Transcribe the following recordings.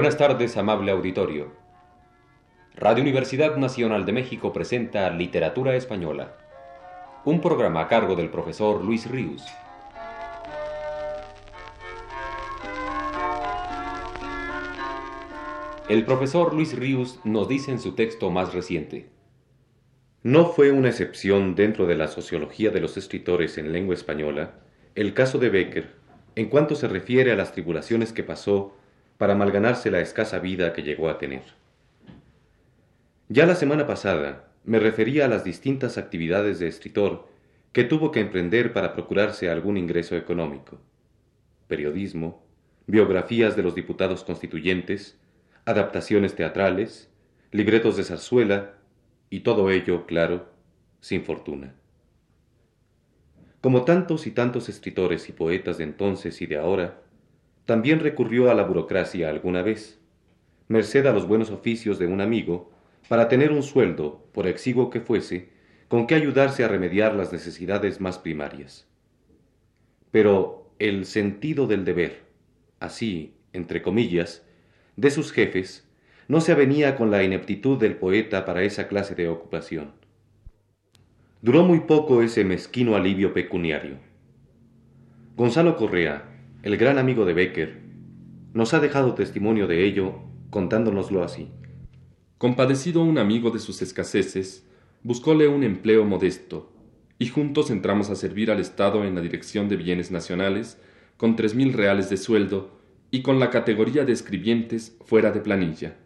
Buenas tardes, amable auditorio. Radio Universidad Nacional de México presenta Literatura Española, un programa a cargo del profesor Luis Ríos. El profesor Luis Ríos nos dice en su texto más reciente. No fue una excepción dentro de la sociología de los escritores en lengua española el caso de Becker en cuanto se refiere a las tribulaciones que pasó para malganarse la escasa vida que llegó a tener. Ya la semana pasada me refería a las distintas actividades de escritor que tuvo que emprender para procurarse algún ingreso económico. Periodismo, biografías de los diputados constituyentes, adaptaciones teatrales, libretos de zarzuela, y todo ello, claro, sin fortuna. Como tantos y tantos escritores y poetas de entonces y de ahora, también recurrió a la burocracia alguna vez, merced a los buenos oficios de un amigo, para tener un sueldo, por exiguo que fuese, con que ayudarse a remediar las necesidades más primarias. Pero el sentido del deber, así, entre comillas, de sus jefes, no se avenía con la ineptitud del poeta para esa clase de ocupación. Duró muy poco ese mezquino alivio pecuniario. Gonzalo Correa, el gran amigo de Becker, nos ha dejado testimonio de ello contándonoslo así. Compadecido un amigo de sus escaseces, buscóle un empleo modesto, y juntos entramos a servir al Estado en la Dirección de Bienes Nacionales, con tres mil reales de sueldo y con la categoría de escribientes fuera de planilla.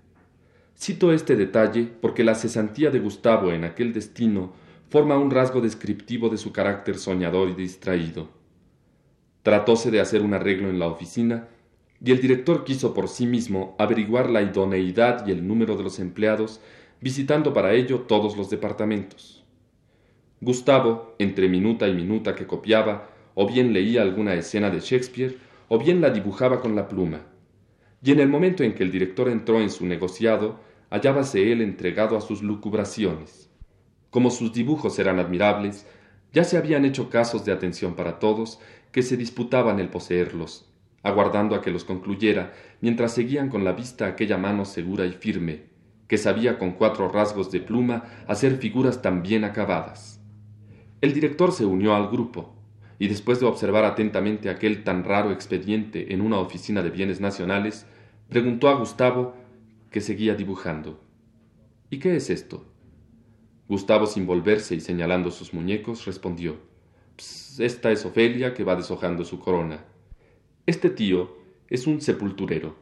Cito este detalle porque la cesantía de Gustavo en aquel destino forma un rasgo descriptivo de su carácter soñador y distraído. Tratóse de hacer un arreglo en la oficina, y el director quiso por sí mismo averiguar la idoneidad y el número de los empleados, visitando para ello todos los departamentos. Gustavo, entre minuta y minuta que copiaba, o bien leía alguna escena de Shakespeare, o bien la dibujaba con la pluma. Y en el momento en que el director entró en su negociado, hallábase él entregado a sus lucubraciones. Como sus dibujos eran admirables, ya se habían hecho casos de atención para todos que se disputaban el poseerlos, aguardando a que los concluyera, mientras seguían con la vista aquella mano segura y firme, que sabía con cuatro rasgos de pluma hacer figuras tan bien acabadas. El director se unió al grupo, y después de observar atentamente aquel tan raro expediente en una oficina de bienes nacionales, preguntó a Gustavo, que seguía dibujando. ¿Y qué es esto? Gustavo, sin volverse y señalando sus muñecos, respondió esta es Ofelia que va deshojando su corona. Este tío es un sepulturero.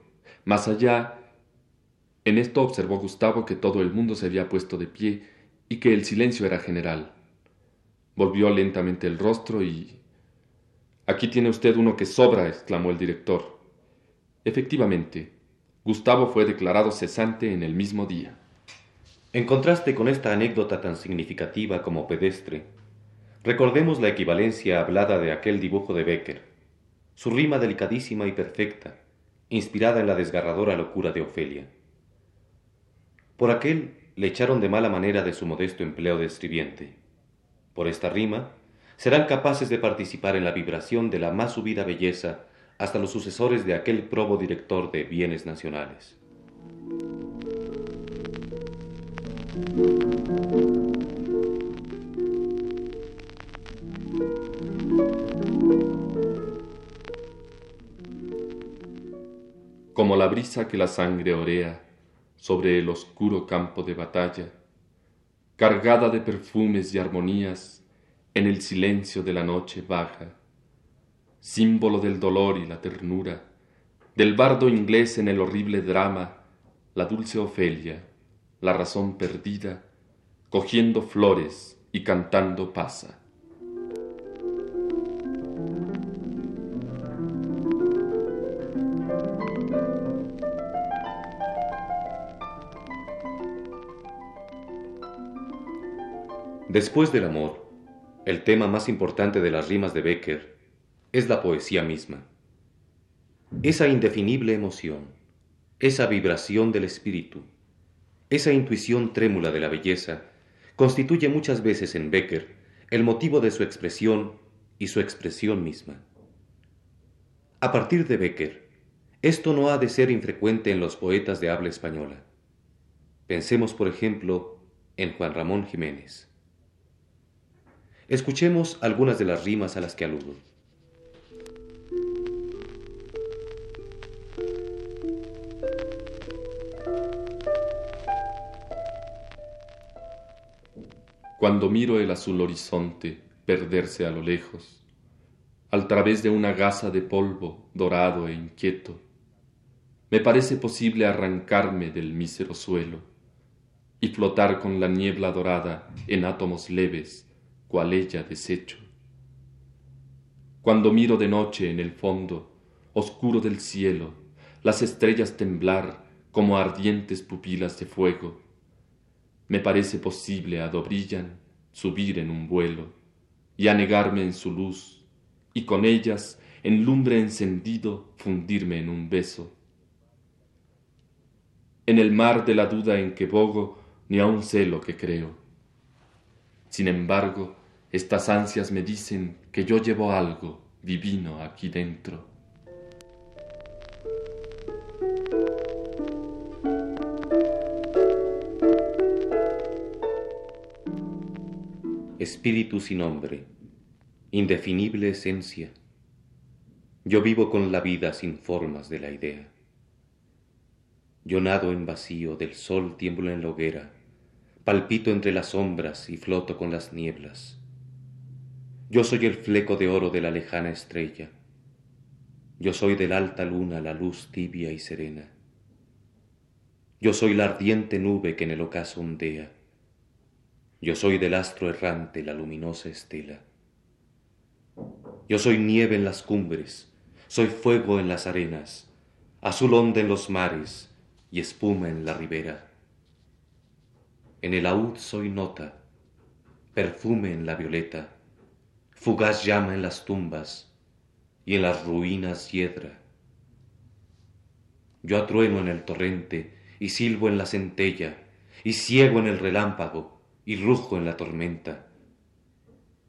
Más allá. En esto observó Gustavo que todo el mundo se había puesto de pie y que el silencio era general. Volvió lentamente el rostro y. Aquí tiene usted uno que sobra, exclamó el director. Efectivamente, Gustavo fue declarado cesante en el mismo día. En contraste con esta anécdota tan significativa como pedestre, Recordemos la equivalencia hablada de aquel dibujo de Becker, su rima delicadísima y perfecta, inspirada en la desgarradora locura de Ofelia. Por aquel le echaron de mala manera de su modesto empleo de escribiente. Por esta rima, serán capaces de participar en la vibración de la más subida belleza hasta los sucesores de aquel probo director de bienes nacionales. Como la brisa que la sangre orea sobre el oscuro campo de batalla, cargada de perfumes y armonías, en el silencio de la noche baja, símbolo del dolor y la ternura, del bardo inglés en el horrible drama, la dulce Ofelia, la razón perdida, cogiendo flores y cantando pasa. Después del amor, el tema más importante de las rimas de Becker es la poesía misma. Esa indefinible emoción, esa vibración del espíritu, esa intuición trémula de la belleza, constituye muchas veces en Becker el motivo de su expresión y su expresión misma. A partir de Becker, Esto no ha de ser infrecuente en los poetas de habla española. Pensemos, por ejemplo, en Juan Ramón Jiménez. Escuchemos algunas de las rimas a las que aludo. Cuando miro el azul horizonte perderse a lo lejos, al través de una gasa de polvo dorado e inquieto, me parece posible arrancarme del mísero suelo y flotar con la niebla dorada en átomos leves, cual ella desecho. Cuando miro de noche en el fondo oscuro del cielo las estrellas temblar como ardientes pupilas de fuego, me parece posible a do brillan subir en un vuelo y anegarme en su luz y con ellas en lumbre encendido fundirme en un beso. En el mar de la duda en que bogo, ni aun sé lo que creo. Sin embargo, estas ansias me dicen que yo llevo algo divino aquí dentro. Espíritu sin nombre, indefinible esencia, yo vivo con la vida sin formas de la idea. Yo nado en vacío, del sol tiemblo en la hoguera, palpito entre las sombras y floto con las nieblas. Yo soy el fleco de oro de la lejana estrella. Yo soy de la alta luna la luz tibia y serena. Yo soy la ardiente nube que en el ocaso ondea. Yo soy del astro errante la luminosa estela. Yo soy nieve en las cumbres, soy fuego en las arenas, azul onda en los mares y espuma en la ribera. En el laúd soy nota, perfume en la violeta, fugaz llama en las tumbas y en las ruinas hiedra. Yo atrueno en el torrente y silbo en la centella y ciego en el relámpago y rujo en la tormenta.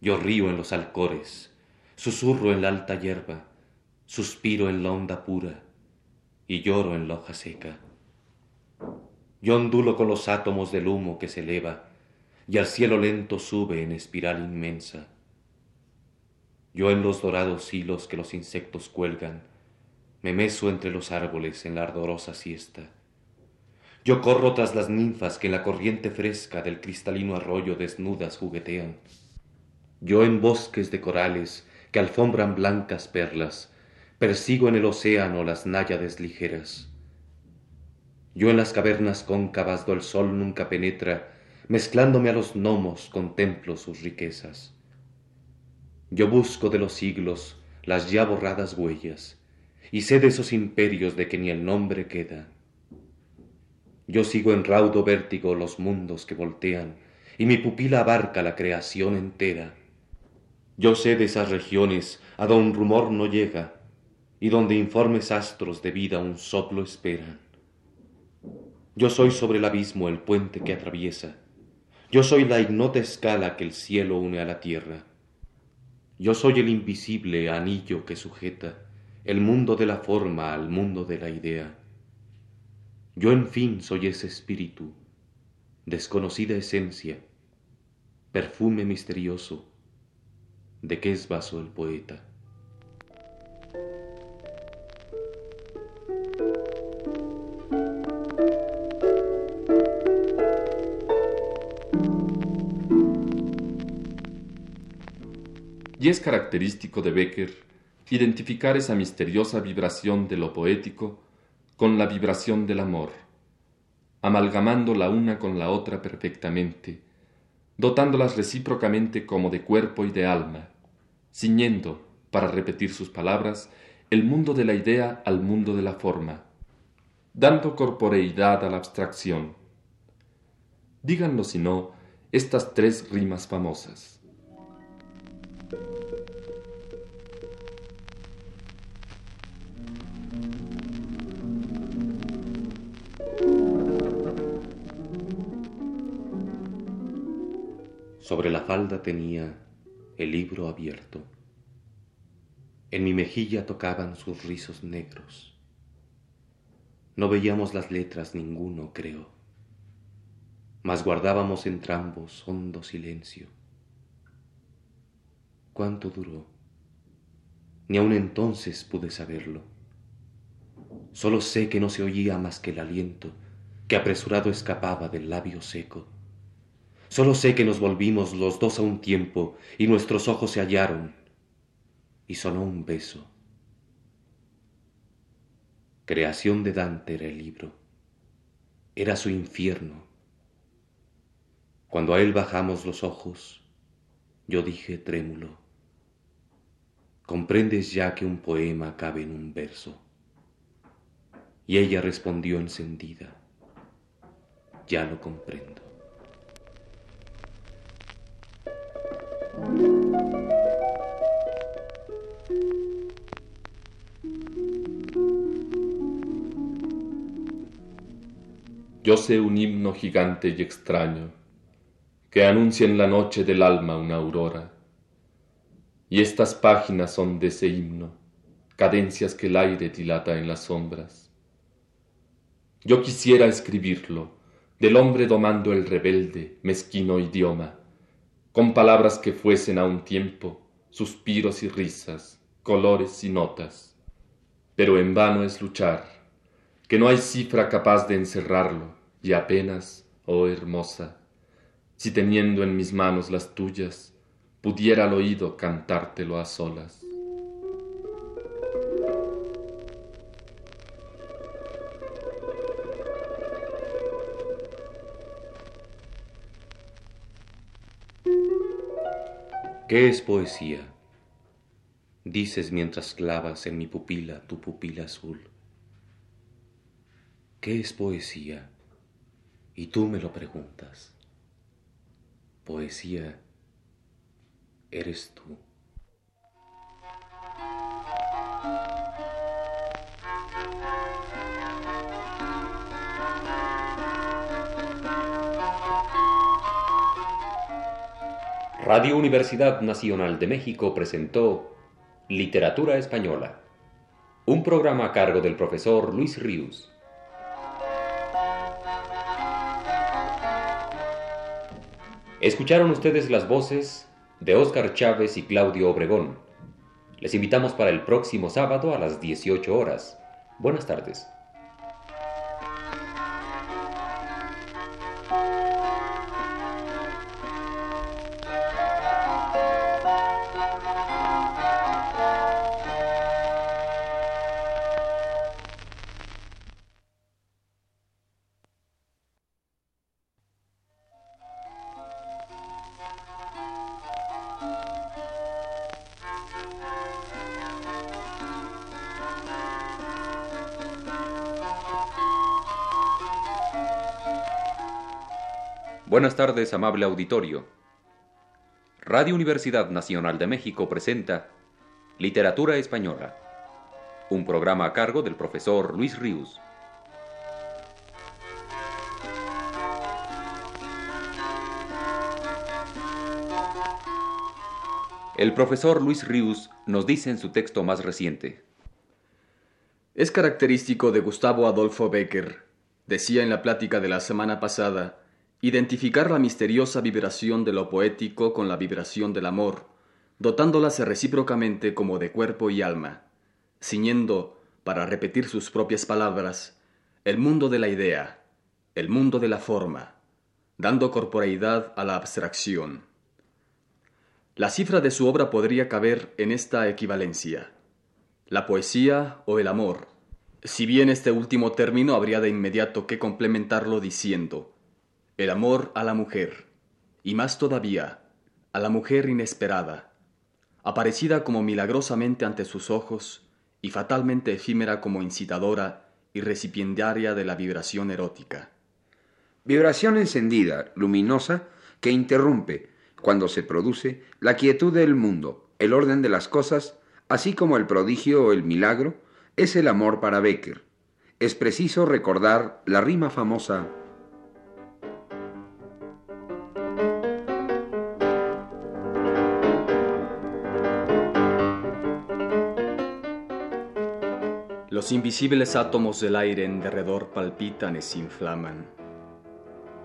Yo río en los alcores, susurro en la alta hierba, suspiro en la onda pura y lloro en la hoja seca. Yo ondulo con los átomos del humo que se eleva y al cielo lento sube en espiral inmensa. Yo en los dorados hilos que los insectos cuelgan, me meso entre los árboles en la ardorosa siesta. Yo corro tras las ninfas que en la corriente fresca del cristalino arroyo desnudas juguetean. Yo en bosques de corales que alfombran blancas perlas, persigo en el océano las náyades ligeras. Yo en las cavernas cóncavas do el sol nunca penetra, mezclándome a los gnomos contemplo sus riquezas. Yo busco de los siglos las ya borradas huellas, y sé de esos imperios de que ni el nombre queda yo sigo en raudo vértigo los mundos que voltean, y mi pupila abarca la creación entera. Yo sé de esas regiones a un rumor no llega, y donde informes astros de vida un soplo esperan. Yo soy sobre el abismo el puente que atraviesa, yo soy la ignota escala que el cielo une a la tierra. Yo soy el invisible anillo que sujeta el mundo de la forma al mundo de la idea. Yo en fin soy ese espíritu, desconocida esencia, perfume misterioso, de qué es vaso el poeta. Y es característico de Becker identificar esa misteriosa vibración de lo poético con la vibración del amor, amalgamando la una con la otra perfectamente, dotándolas recíprocamente como de cuerpo y de alma, ciñendo, para repetir sus palabras, el mundo de la idea al mundo de la forma, dando corporeidad a la abstracción. Díganlo si no, estas tres rimas famosas. Sobre la falda tenía el libro abierto. En mi mejilla tocaban sus rizos negros. No veíamos las letras ninguno, creo, mas guardábamos entrambos hondo silencio. ¿Cuánto duró? Ni aun entonces pude saberlo. Solo sé que no se oía más que el aliento que apresurado escapaba del labio seco. Solo sé que nos volvimos los dos a un tiempo y nuestros ojos se hallaron y sonó un beso. Creación de Dante era el libro. Era su infierno. Cuando a él bajamos los ojos, yo dije trémulo, ¿comprendes ya que un poema cabe en un verso? Y ella respondió encendida, ya lo comprendo. Yo sé un himno gigante y extraño que anuncia en la noche del alma una aurora. Y estas páginas son de ese himno, cadencias que el aire dilata en las sombras. Yo quisiera escribirlo del hombre domando el rebelde, mezquino idioma, con palabras que fuesen a un tiempo suspiros y risas, colores y notas. Pero en vano es luchar que no hay cifra capaz de encerrarlo, y apenas, oh hermosa, si teniendo en mis manos las tuyas, pudiera al oído cantártelo a solas. ¿Qué es poesía? Dices mientras clavas en mi pupila tu pupila azul. ¿Qué es poesía? Y tú me lo preguntas. Poesía eres tú. Radio Universidad Nacional de México presentó Literatura Española, un programa a cargo del profesor Luis Ríos. Escucharon ustedes las voces de Óscar Chávez y Claudio Obregón. Les invitamos para el próximo sábado a las 18 horas. Buenas tardes. Buenas tardes, amable auditorio. Radio Universidad Nacional de México presenta Literatura Española, un programa a cargo del profesor Luis Ríos. El profesor Luis Ríos nos dice en su texto más reciente. Es característico de Gustavo Adolfo Becker, decía en la plática de la semana pasada, Identificar la misteriosa vibración de lo poético con la vibración del amor, dotándolas recíprocamente como de cuerpo y alma, ciñendo, para repetir sus propias palabras, el mundo de la idea, el mundo de la forma, dando corporeidad a la abstracción. La cifra de su obra podría caber en esta equivalencia, la poesía o el amor, si bien este último término habría de inmediato que complementarlo diciendo, el amor a la mujer, y más todavía, a la mujer inesperada, aparecida como milagrosamente ante sus ojos y fatalmente efímera como incitadora y recipiendaria de la vibración erótica. Vibración encendida, luminosa, que interrumpe, cuando se produce, la quietud del mundo, el orden de las cosas, así como el prodigio o el milagro, es el amor para Becker. Es preciso recordar la rima famosa Los invisibles átomos del aire en derredor palpitan y se inflaman.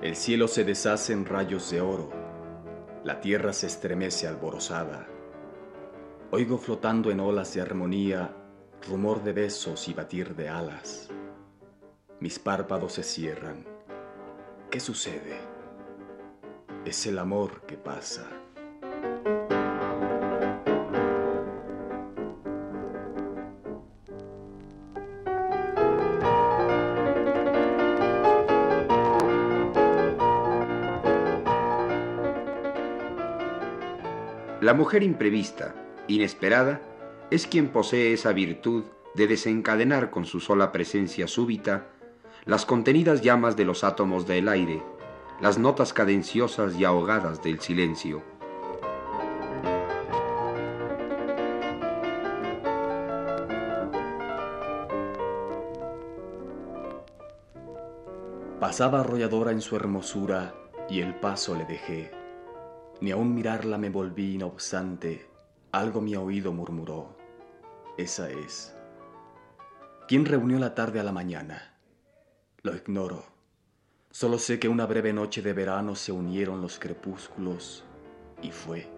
El cielo se deshace en rayos de oro. La tierra se estremece alborozada. Oigo flotando en olas de armonía rumor de besos y batir de alas. Mis párpados se cierran. ¿Qué sucede? Es el amor que pasa. La mujer imprevista, inesperada, es quien posee esa virtud de desencadenar con su sola presencia súbita las contenidas llamas de los átomos del aire, las notas cadenciosas y ahogadas del silencio. Pasaba arrolladora en su hermosura y el paso le dejé. Ni aun mirarla me volví, no obstante, algo mi oído murmuró. Esa es. ¿Quién reunió la tarde a la mañana? Lo ignoro. Solo sé que una breve noche de verano se unieron los crepúsculos y fue.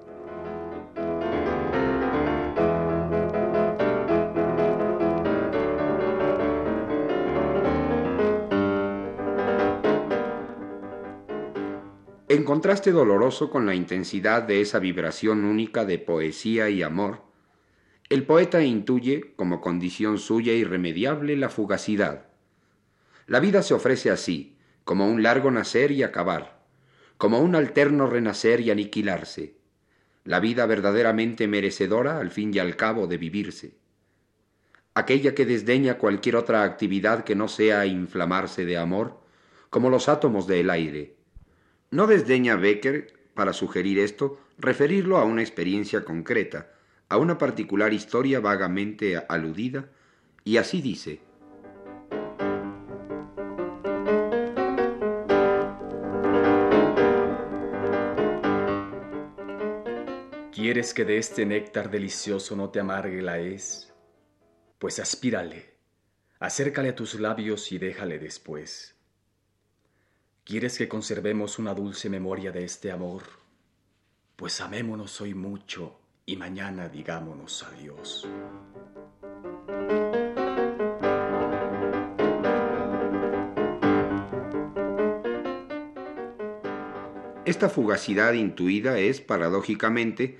Contraste doloroso con la intensidad de esa vibración única de poesía y amor, el poeta intuye como condición suya irremediable la fugacidad. La vida se ofrece así, como un largo nacer y acabar, como un alterno renacer y aniquilarse, la vida verdaderamente merecedora al fin y al cabo de vivirse. Aquella que desdeña cualquier otra actividad que no sea inflamarse de amor, como los átomos del aire, no desdeña Becker, para sugerir esto, referirlo a una experiencia concreta, a una particular historia vagamente aludida, y así dice. ¿Quieres que de este néctar delicioso no te amargue la es? Pues aspírale, acércale a tus labios y déjale después. ¿Quieres que conservemos una dulce memoria de este amor? Pues amémonos hoy mucho y mañana digámonos adiós. Esta fugacidad intuida es, paradójicamente,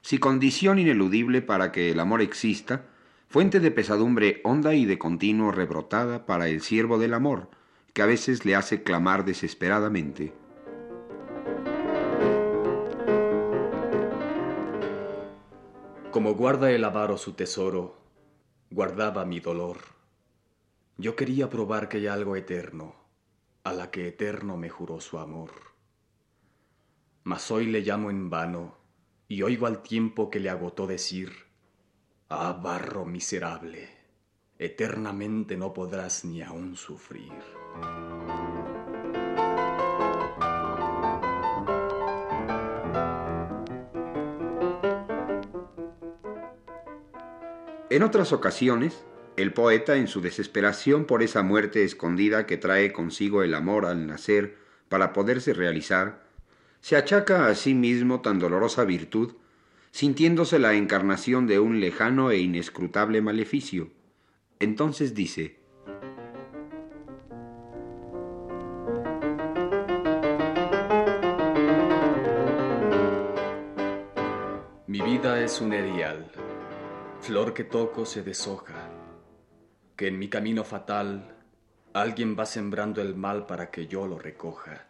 si condición ineludible para que el amor exista, fuente de pesadumbre honda y de continuo rebrotada para el siervo del amor, que a veces le hace clamar desesperadamente. Como guarda el avaro su tesoro, guardaba mi dolor. Yo quería probar que hay algo eterno, a la que eterno me juró su amor. Mas hoy le llamo en vano, y oigo al tiempo que le agotó decir, Ah, barro miserable, eternamente no podrás ni aún sufrir. En otras ocasiones, el poeta, en su desesperación por esa muerte escondida que trae consigo el amor al nacer para poderse realizar, se achaca a sí mismo tan dolorosa virtud, sintiéndose la encarnación de un lejano e inescrutable maleficio. Entonces dice, es un erial, flor que toco se deshoja, que en mi camino fatal alguien va sembrando el mal para que yo lo recoja.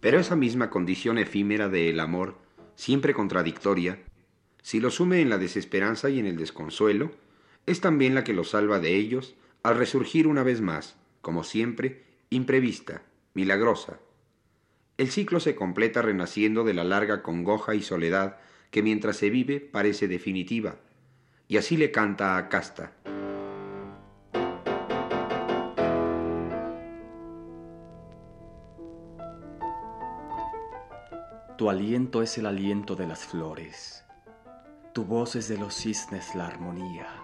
Pero esa misma condición efímera del amor, siempre contradictoria, si lo sume en la desesperanza y en el desconsuelo, es también la que lo salva de ellos al resurgir una vez más, como siempre, imprevista, milagrosa. El ciclo se completa renaciendo de la larga congoja y soledad que mientras se vive parece definitiva, y así le canta a Casta. Tu aliento es el aliento de las flores. Tu voz es de los cisnes la armonía.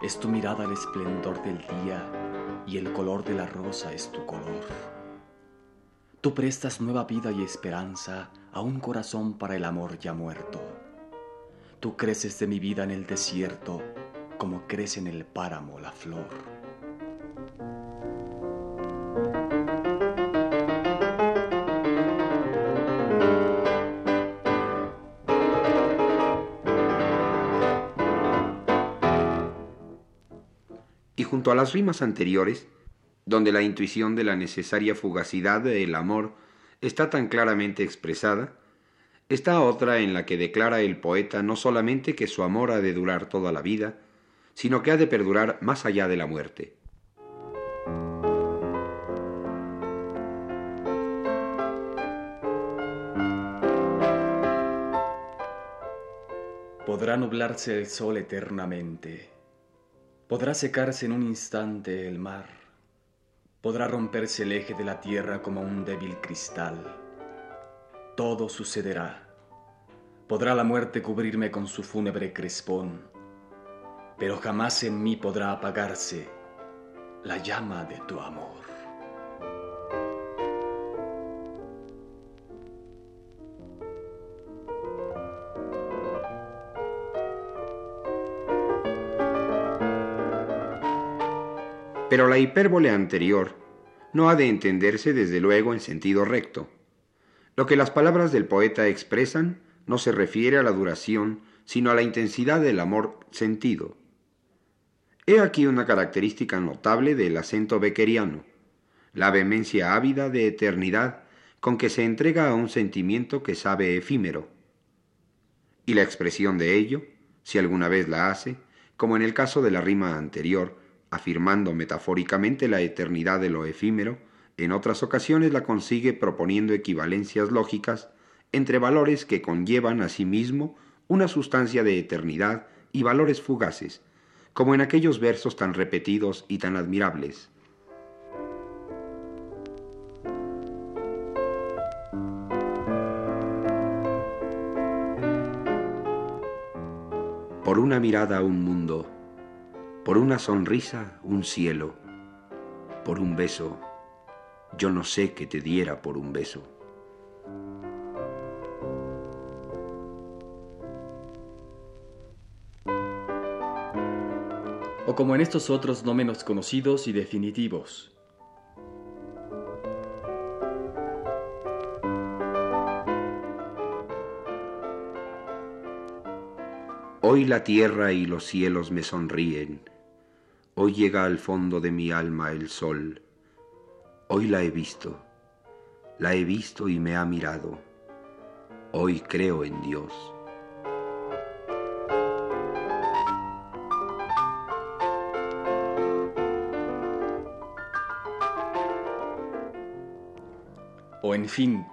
Es tu mirada el esplendor del día y el color de la rosa es tu color. Tú prestas nueva vida y esperanza a un corazón para el amor ya muerto. Tú creces de mi vida en el desierto como crece en el páramo la flor. Junto a las rimas anteriores, donde la intuición de la necesaria fugacidad del amor está tan claramente expresada, está otra en la que declara el poeta no solamente que su amor ha de durar toda la vida, sino que ha de perdurar más allá de la muerte. Podrá nublarse el sol eternamente, podrá secarse en un instante el mar, podrá romperse el eje de la tierra como un débil cristal. Todo sucederá. Podrá la muerte cubrirme con su fúnebre crespón, pero jamás en mí podrá apagarse la llama de tu amor. Pero la hipérbole anterior no ha de entenderse desde luego en sentido recto. Lo que las palabras del poeta expresan no se refiere a la duración, sino a la intensidad del amor sentido. He aquí una característica notable del acento beckeriano, la vehemencia ávida de eternidad con que se entrega a un sentimiento que sabe efímero. Y la expresión de ello, si alguna vez la hace, como en el caso de la rima anterior, afirmando metafóricamente la eternidad de lo efímero, en otras ocasiones la consigue proponiendo equivalencias lógicas entre valores que conllevan a sí mismo una sustancia de eternidad y valores fugaces, como en aquellos versos tan repetidos y tan admirables. Por una mirada un mundo, por una sonrisa un cielo, por un beso, yo no sé qué te diera por un beso. O como en estos otros no menos conocidos y definitivos. Hoy la tierra y los cielos me sonríen, hoy llega al fondo de mi alma el sol, hoy la he visto, la he visto y me ha mirado, hoy creo en Dios. O en fin,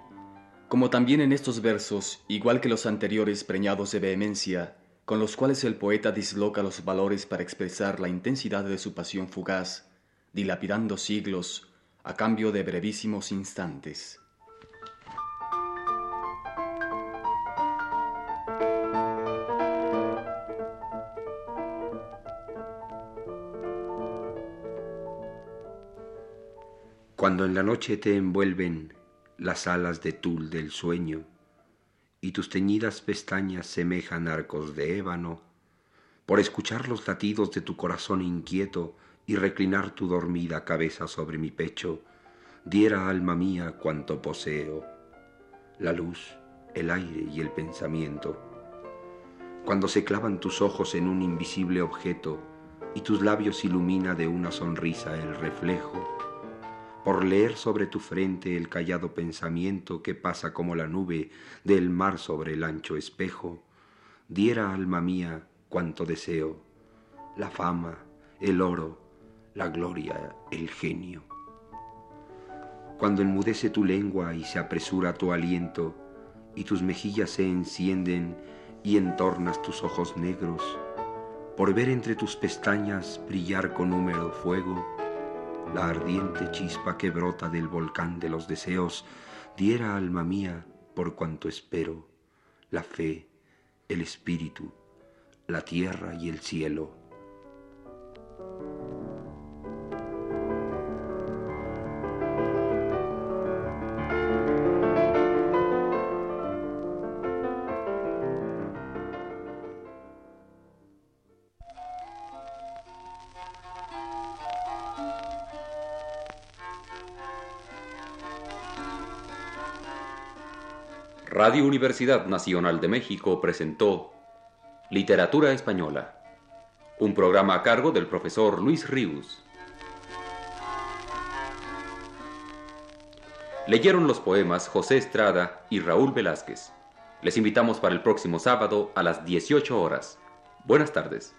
como también en estos versos, igual que los anteriores preñados de vehemencia, con los cuales el poeta disloca los valores para expresar la intensidad de su pasión fugaz, dilapidando siglos a cambio de brevísimos instantes. Cuando en la noche te envuelven las alas de tul del sueño, y tus teñidas pestañas semejan arcos de ébano, por escuchar los latidos de tu corazón inquieto y reclinar tu dormida cabeza sobre mi pecho, diera alma mía cuanto poseo, la luz, el aire y el pensamiento. Cuando se clavan tus ojos en un invisible objeto y tus labios ilumina de una sonrisa el reflejo, por leer sobre tu frente el callado pensamiento que pasa como la nube del mar sobre el ancho espejo, diera alma mía cuanto deseo, la fama, el oro, la gloria, el genio. Cuando enmudece tu lengua y se apresura tu aliento, y tus mejillas se encienden y entornas tus ojos negros, por ver entre tus pestañas brillar con húmedo fuego, la ardiente chispa que brota del volcán de los deseos, diera alma mía por cuanto espero la fe, el espíritu, la tierra y el cielo. Radio Universidad Nacional de México presentó Literatura Española, un programa a cargo del profesor Luis Ríos. Leyeron los poemas José Estrada y Raúl Velázquez. Les invitamos para el próximo sábado a las 18 horas. Buenas tardes.